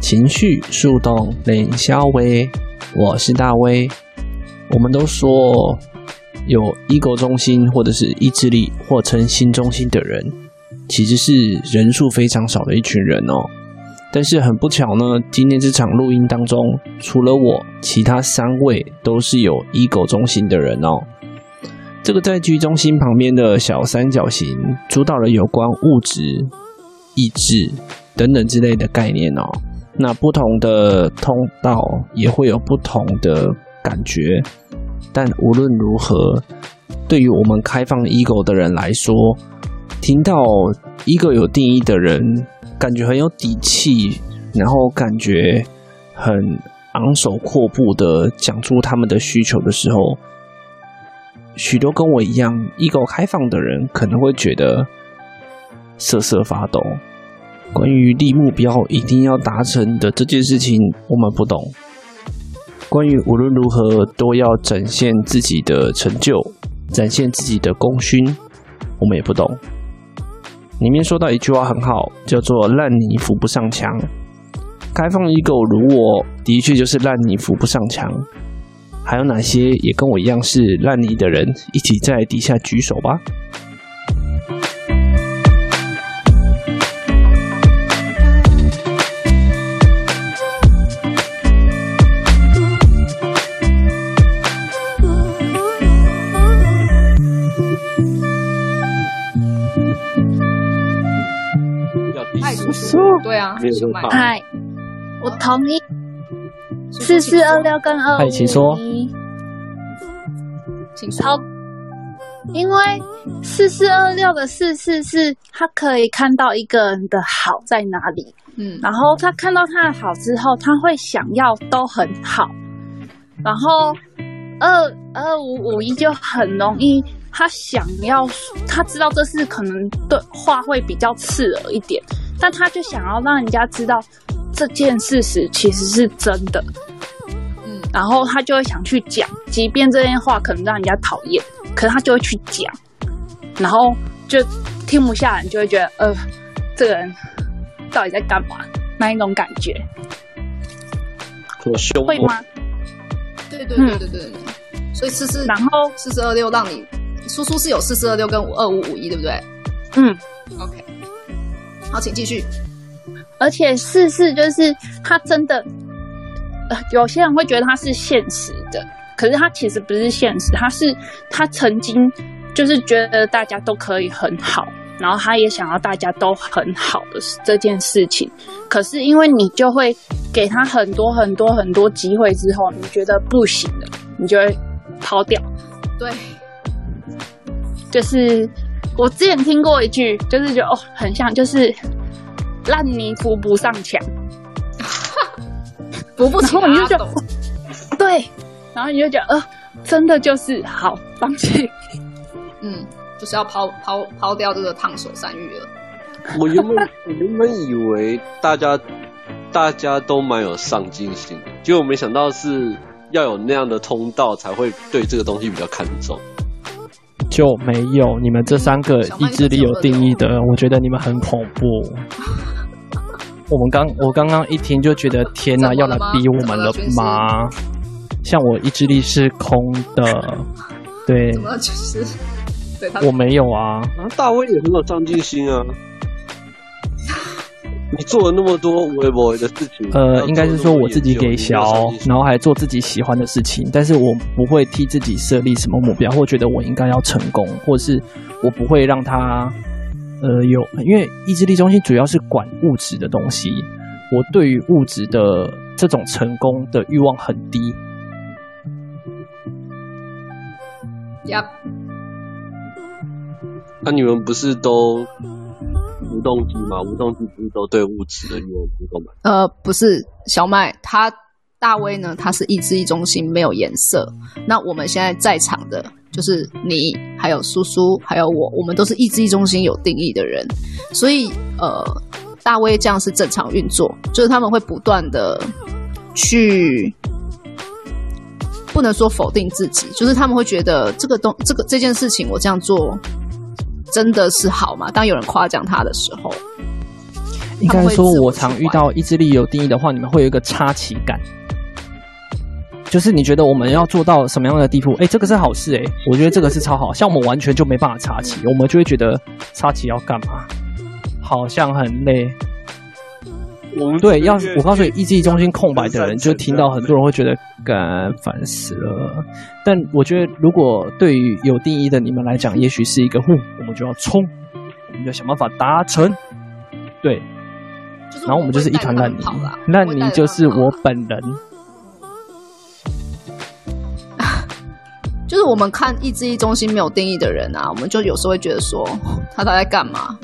情绪树洞冷消微，我是大威。我们都说有 ego 中心或者是意志力或称心中心的人，其实是人数非常少的一群人哦。但是很不巧呢，今天这场录音当中，除了我，其他三位都是有 ego 中心的人哦。这个在 G 中心旁边的小三角形，主导了有关物质、意志。等等之类的概念哦，那不同的通道也会有不同的感觉，但无论如何，对于我们开放 ego 的人来说，听到 ego 有定义的人，感觉很有底气，然后感觉很昂首阔步的讲出他们的需求的时候，许多跟我一样 ego 开放的人可能会觉得瑟瑟发抖。关于立目标一定要达成的这件事情，我们不懂。关于无论如何都要展现自己的成就、展现自己的功勋，我们也不懂。里面说到一句话很好，叫做“烂泥扶不上墙”。开放 ego 如我，的确就是烂泥扶不上墙。还有哪些也跟我一样是烂泥的人，一起在底下举手吧。对啊，嗨，我同意。四四二六跟二五五一，请说，请说，因为四四二六的四四是他可以看到一个人的好在哪里，嗯，然后他看到他的好之后，他会想要都很好，然后二二五五一就很容易，他想要他知道这是可能对话会比较刺耳一点。但他就想要让人家知道这件事实其实是真的，嗯，然后他就会想去讲，即便这件话可能让人家讨厌，可是他就会去讲，然后就听不下来，就会觉得呃，这个人到底在干嘛？那一种感觉，我凶会吗？对对对对对对，嗯、所以四四，然后四四二六让你叔叔是有四四二六跟五二五五一，对不对？嗯，OK。好，请继续。而且四四就是他真的，呃，有些人会觉得他是现实的，可是他其实不是现实，他是他曾经就是觉得大家都可以很好，然后他也想要大家都很好的这件事情。可是因为你就会给他很多很多很多机会之后，你觉得不行了，你就会抛掉。对，就是。我之前听过一句，就是觉得哦，很像，就是烂泥扶不上墙，扶不起，然后你就觉得 对，然后你就觉得呃，真的就是好放弃，嗯，就是要抛抛抛掉这个烫手山芋了。我原本 我原本以为大家大家都蛮有上进心的，结果没想到是要有那样的通道才会对这个东西比较看重。就没有你们这三个意志力有定义的，我觉得你们很恐怖。我们刚我刚刚一听就觉得天哪，要来逼我们了吗？像我意志力是空的，对，就是我没有啊。大卫也很有上进心啊。你做了那么多微博的事情，呃，应该是说我自己给小，然后还做自己喜欢的事情，但是我不会替自己设立什么目标，或觉得我应该要成功，或是我不会让他，呃，有，因为意志力中心主要是管物质的东西，我对于物质的这种成功的欲望很低。Yep，那你们不是都？无动机吗？无动机不是都对物质的欲望不够满？呃，不是，小麦他大威呢，他是意志力中心没有颜色。那我们现在在场的就是你，还有叔叔，还有我，我们都是意志力中心有定义的人，所以呃，大威这样是正常运作，就是他们会不断的去。不能说否定自己，就是他们会觉得这个东这个这件事情我这样做真的是好吗？当有人夸奖他的时候，应该说，我常遇到意志力有定义的话，你们会有一个插旗感，就是你觉得我们要做到什么样的地步？哎，这个是好事哎，我觉得这个是超好，像我们完全就没办法插旗，我们就会觉得插旗要干嘛？好像很累。我们对，要我告诉你，意志力中心空白的人，就听到很多人会觉得干烦死了。但我觉得，如果对于有定义的你们来讲，也许是一个呼，我们就要冲，我们就要想办法达成。对，然后我们就是一团烂泥，烂泥就是我本人。就是我们看意志力中心没有定义的人啊，我们就有时候会觉得说，他他在干嘛？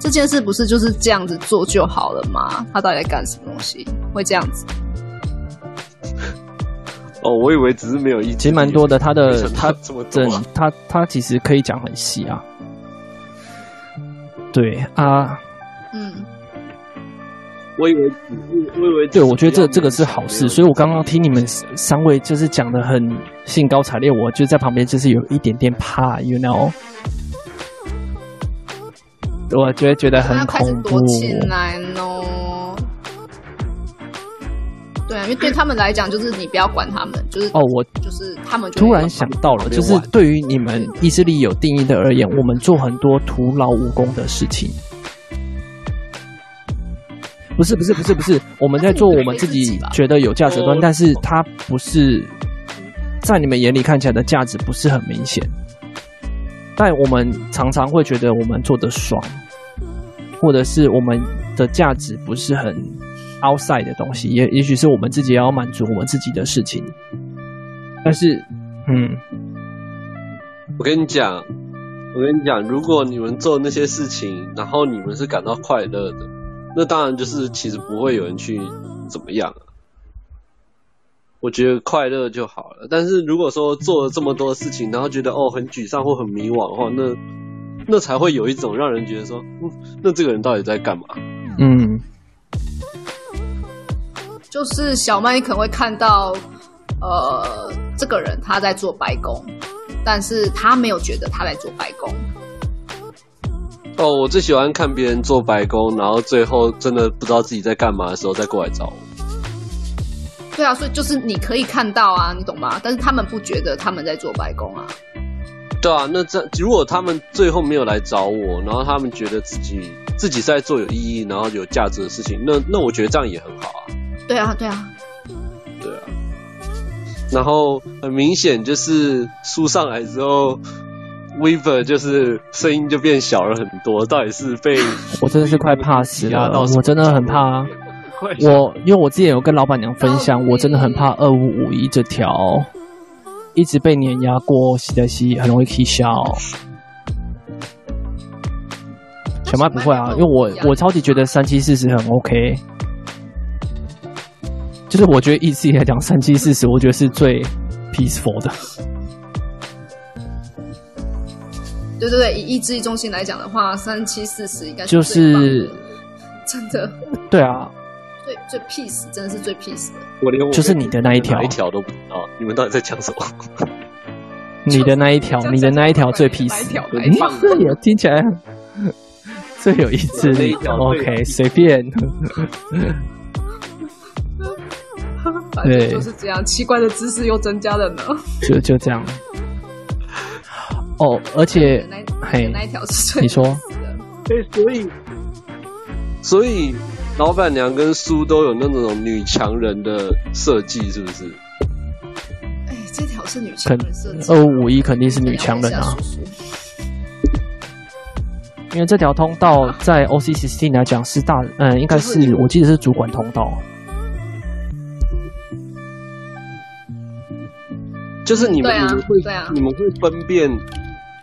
这件事不是就是这样子做就好了吗？他到底在干什么东西？会这样子？哦，我以为只是没有意见。其实蛮多的，他的他怎么整？他他其实可以讲很细啊。对啊，嗯，我以为只是，我以为对，我觉得这这个是好事。所以我刚刚听你们三位就是讲的很兴高采烈，我就在旁边就是有一点点怕，you know。我觉得觉得很恐怖。起来喽！对啊，因为对他们来讲，就是你不要管他们，就是哦，我就是他们突然想到了，就是对于你们意志力有定义的而言，我们做很多徒劳无功的事情。不是不是不是不是，我们在做我们自己觉得有价值观，但是它不是在你们眼里看起来的价值不是很明显。但我们常常会觉得我们做的爽，或者是我们的价值不是很 outside 的东西，也也许是我们自己要满足我们自己的事情。但是，嗯，我跟你讲，我跟你讲，如果你们做那些事情，然后你们是感到快乐的，那当然就是其实不会有人去怎么样。我觉得快乐就好了，但是如果说做了这么多事情，然后觉得哦很沮丧或很迷惘的话，那那才会有一种让人觉得说，嗯，那这个人到底在干嘛？嗯，就是小麦，你可能会看到，呃，这个人他在做白工，但是他没有觉得他在做白工。哦，我最喜欢看别人做白工，然后最后真的不知道自己在干嘛的时候再过来找我。对啊，所以就是你可以看到啊，你懂吗？但是他们不觉得他们在做白工啊。对啊，那这如果他们最后没有来找我，然后他们觉得自己自己在做有意义、然后有价值的事情，那那我觉得这样也很好啊。对啊，对啊，对啊。然后很明显就是输上来之后，Weaver 就是声音就变小了很多。到底是被我真的是快怕死了，我真的很怕。我因为我之前有跟老板娘分享，我真的很怕二五五一这条一直被碾压过，实在是很容易起笑。小麦不会啊，因为我我超级觉得三七四十很 OK，就是我觉得意志力来讲三七四十，我觉得是最 peaceful 的。对对对，以意志力中心来讲的话，三七四十应该就是真的。对啊。最最 peace 真的是最 peace 的，我连我就是你的那一条，一条都不知道，你们到底在讲什么？你的那一条，你的那一条最 peace，这也 听起来最有意志力。OK，随便。对，就是这样，奇怪的知识又增加了呢。就就这样。哦，而且嘿，那一条是最你说，对，所以，所以。老板娘跟苏都有那种女强人的设计，是不是？哎，这条是女强人设计。二五五一肯定是女强人啊，因为这条通道在 OC 16来讲是大，嗯，应该是我记得是主管通道。就是你们，你们会，你们会分辨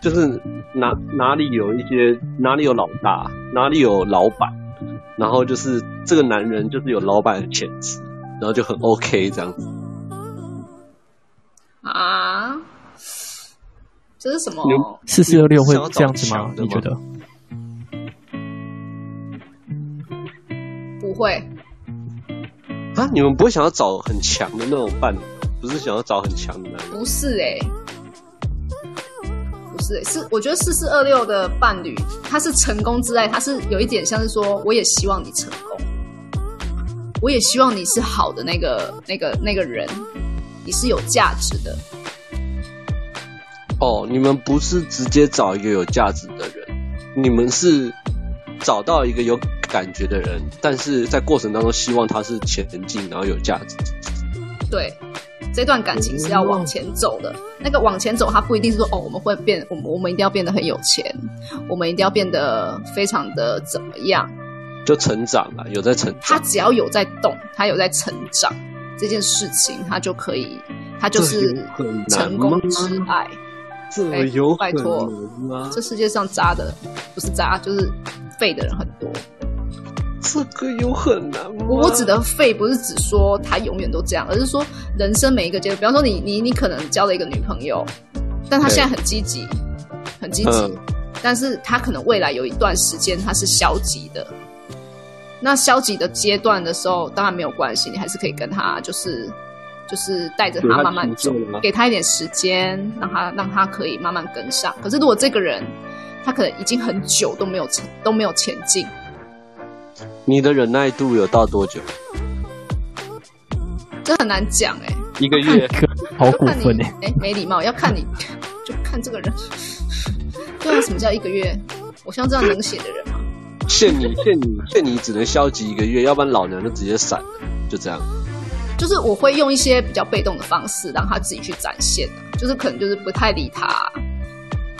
就是哪哪里有一些哪里有老大，哪里有老板，然后就是这个男人就是有老板的潜质，然后就很 OK 这样子。啊？这是什么？四四六六会这样子吗？你觉得？不会。啊？你们不会想要找很强的那种伴侣？不是想要找很强的男人？不是哎、欸。是是，我觉得四四二六的伴侣，他是成功之爱，他是有一点像是说，我也希望你成功，我也希望你是好的那个那个那个人，你是有价值的。哦，你们不是直接找一个有价值的人，你们是找到一个有感觉的人，但是在过程当中希望他是前进，然后有价值。对。这段感情是要往前走的，那个往前走，它不一定是说哦，我们会变，我们我们一定要变得很有钱，我们一定要变得非常的怎么样？就成长了，有在成长。他只要有在动，他有在成长，这件事情他就可以，他就是成功之爱。这有拜托，这世界上渣的不是渣，就是废的人很多。这个有很难吗？我指的废不是指说他永远都这样，而是说人生每一个阶段，比方说你你你可能交了一个女朋友，但他现在很积极，很积极，嗯，但是他可能未来有一段时间他是消极的。那消极的阶段的时候，当然没有关系，你还是可以跟他就是就是带着他慢慢走，给他一点时间，让他让他可以慢慢跟上。可是如果这个人他可能已经很久都没有成都没有前进。你的忍耐度有到多久？这很难讲哎、欸。一个月，好过分哎！哎，没礼貌，要看你，就看这个人。对啊，什么叫一个月？我像这样能写的人吗？限你，限你，限你只能消极一个月，要不然老娘就直接闪了。就这样。就是我会用一些比较被动的方式，让他自己去展现。就是可能就是不太理他，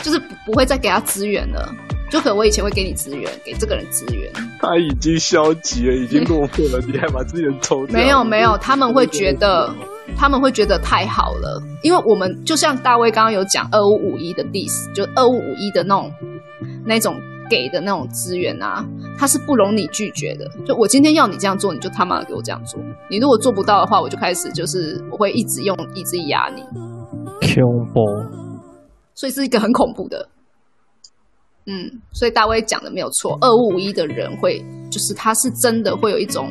就是不不会再给他资源了。就可能我以前会给你资源，给这个人资源。他已经消极了，已经落魄了，你还把资源抽掉？没有没有，他们会觉得，他们会觉得太好了，因为我们就像大卫刚刚有讲二五五一的 dis，，就二五五一的那种那种给的那种资源啊，他是不容你拒绝的。就我今天要你这样做，你就他妈的给我这样做。你如果做不到的话，我就开始就是我会一直用意志力压你。恐怖，所以是一个很恐怖的。嗯，所以大卫讲的没有错，二五五一的人会，就是他是真的会有一种，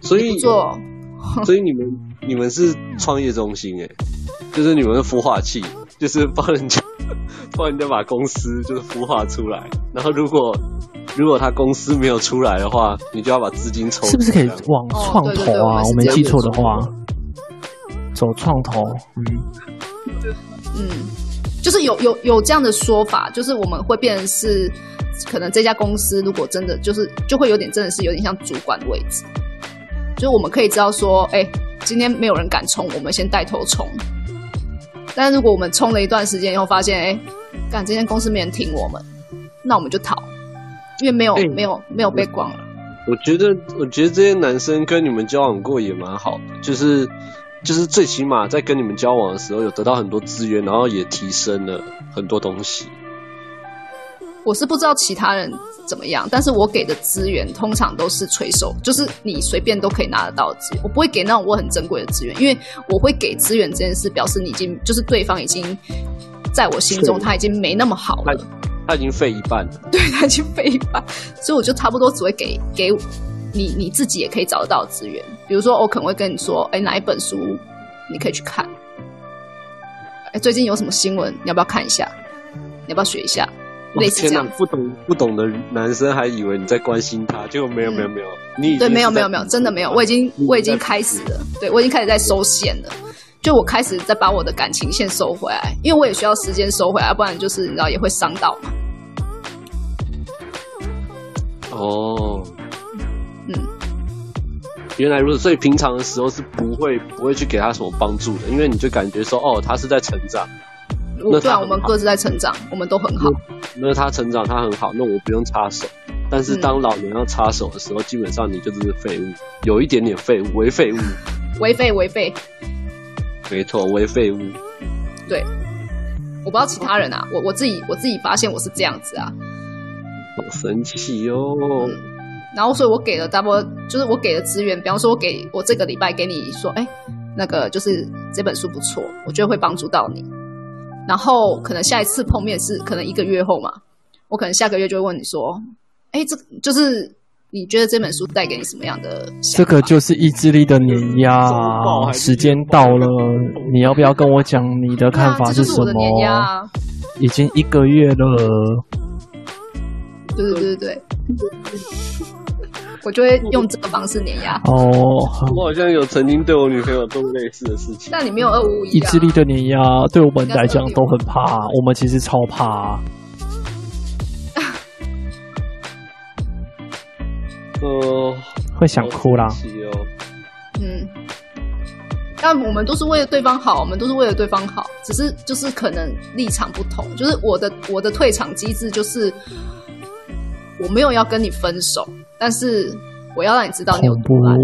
所以做，所以你们你们是创业中心哎，就是你们的孵化器，就是帮人家 帮人家把公司就是孵化出来，然后如果如果他公司没有出来的话，你就要把资金抽，是不是可以往创投啊？哦、对对对我，我没记错的话，走创投，嗯嗯。就是有有有这样的说法，就是我们会变成是，可能这家公司如果真的就是就会有点真的是有点像主管的位置，就是我们可以知道说，哎、欸，今天没有人敢冲，我们先带头冲。但如果我们冲了一段时间以后，发现，哎、欸，干这间公司没人听我们，那我们就逃，因为没有、欸、没有没有被广了。我觉得我觉得这些男生跟你们交往过也蛮好的，就是。就是最起码在跟你们交往的时候，有得到很多资源，然后也提升了很多东西。我是不知道其他人怎么样，但是我给的资源通常都是垂手，就是你随便都可以拿得到的资源。我不会给那种我很珍贵的资源，因为我会给资源这件事，表示你已经就是对方已经在我心中他已经没那么好了，他，他已经废一半了，对，他已经废一半，所以我就差不多只会给给。你你自己也可以找得到资源，比如说我可能会跟你说，哎，哪一本书你可以去看？哎，最近有什么新闻，你要不要看一下？你要不要学一下？类似这样，不懂不懂的男生还以为你在关心他，结果没有没有没有，你对没有没有没有，真的没有，我已经我已经开始了，对我已经开始在收线了，就我开始在把我的感情线收回来，因为我也需要时间收回来，不然就是你知道也会伤到嘛。哦。原来如此，所以平常的时候是不会不会去给他什么帮助的，因为你就感觉说，哦，他是在成长。那对啊，我们各自在成长，我们都很好。那他成长，他很好，那我不用插手。但是当老人要插手的时候，嗯、基本上你就是废物，有一点点废物，为废物。为废为废。没错，为废物。对。我不知道其他人啊，我我自己我自己发现我是这样子啊，好神奇哦。嗯、然后所以我给了 double，就是我给的资源，比方说我给我这个礼拜给你说，哎，那个就是这本书不错，我觉得会帮助到你。然后可能下一次碰面是可能一个月后嘛，我可能下个月就会问你说，哎，这就是。你觉得这本书带给你什么样的？这个就是意志力的碾压。时间到了，你要不要跟我讲你的看法是什么？已经一个月了。对对对对对，我就会用这个方式碾压。哦，我好像有曾经对我女朋友做过类似的事情。但你没有二五一。意志力的碾压对我们来讲都很怕，我们其实超怕。呃，会想哭啦。嗯，但我们都是为了对方好，我们都是为了对方好，只是就是可能立场不同。就是我的我的退场机制就是，我没有要跟你分手，但是我要让你知道你有多烂。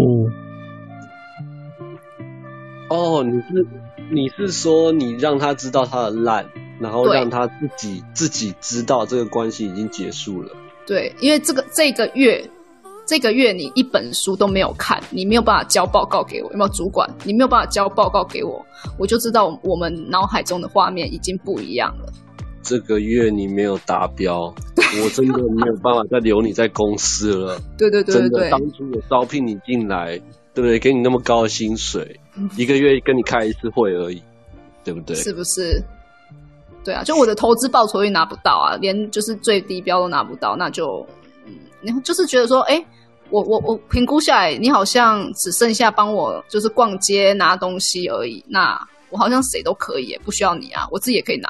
哦，你是你是说你让他知道他的烂，然后让他自己自己知道这个关系已经结束了。对，因为这个这个月。这个月你一本书都没有看，你没有办法交报告给我，有没有主管？你没有办法交报告给我，我就知道我们脑海中的画面已经不一样了。这个月你没有达标，我真的没有办法再留你在公司了。对对对对对，真的，当初我招聘你进来，对不对？给你那么高的薪水，一个月跟你开一次会而已，对不对？是不是？对啊，就我的投资报酬率拿不到啊，连就是最低标都拿不到，那就。然后就是觉得说，哎，我我我评估下来，你好像只剩下帮我就是逛街拿东西而已。那我好像谁都可以，不需要你啊，我自己也可以拿。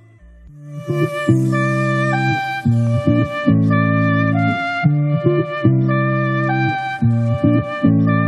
Thank you.